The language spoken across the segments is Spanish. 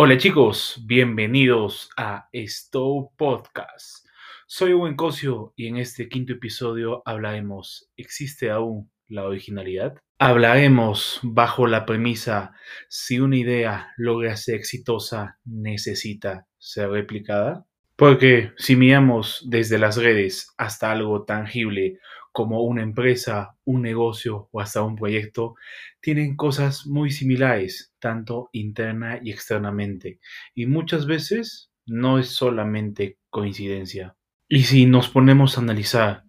Hola chicos, bienvenidos a Stow Podcast. Soy Owen Cosio y en este quinto episodio hablaremos, ¿existe aún la originalidad? Hablaremos bajo la premisa, si una idea logra ser exitosa, necesita ser replicada. Porque si miramos desde las redes hasta algo tangible como una empresa, un negocio o hasta un proyecto, tienen cosas muy similares, tanto interna y externamente. Y muchas veces no es solamente coincidencia. Y si nos ponemos a analizar,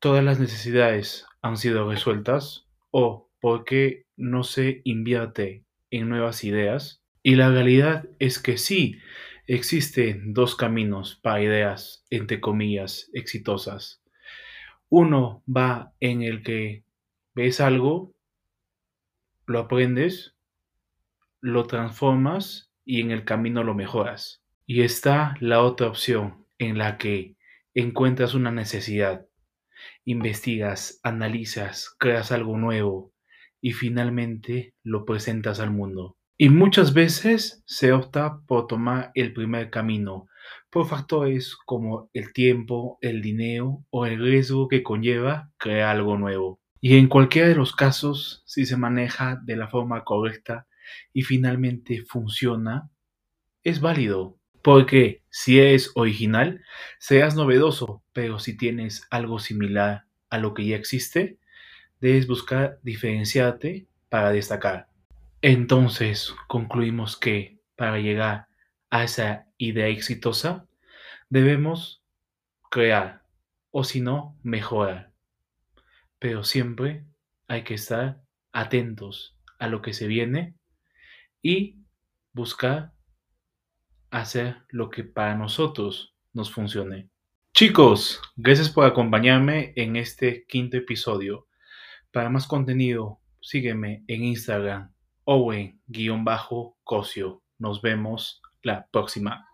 ¿todas las necesidades han sido resueltas? ¿O por qué no se invierte en nuevas ideas? Y la realidad es que sí, existen dos caminos para ideas, entre comillas, exitosas. Uno va en el que ves algo, lo aprendes, lo transformas y en el camino lo mejoras. Y está la otra opción en la que encuentras una necesidad, investigas, analizas, creas algo nuevo y finalmente lo presentas al mundo. Y muchas veces se opta por tomar el primer camino, por factores como el tiempo, el dinero o el riesgo que conlleva crear algo nuevo. Y en cualquiera de los casos, si se maneja de la forma correcta y finalmente funciona, es válido. Porque si es original, seas novedoso, pero si tienes algo similar a lo que ya existe, debes buscar diferenciarte para destacar. Entonces concluimos que para llegar a esa idea exitosa debemos crear o si no mejorar. Pero siempre hay que estar atentos a lo que se viene y buscar hacer lo que para nosotros nos funcione. Chicos, gracias por acompañarme en este quinto episodio. Para más contenido, sígueme en Instagram Owen-Cosio. Nos vemos la próxima.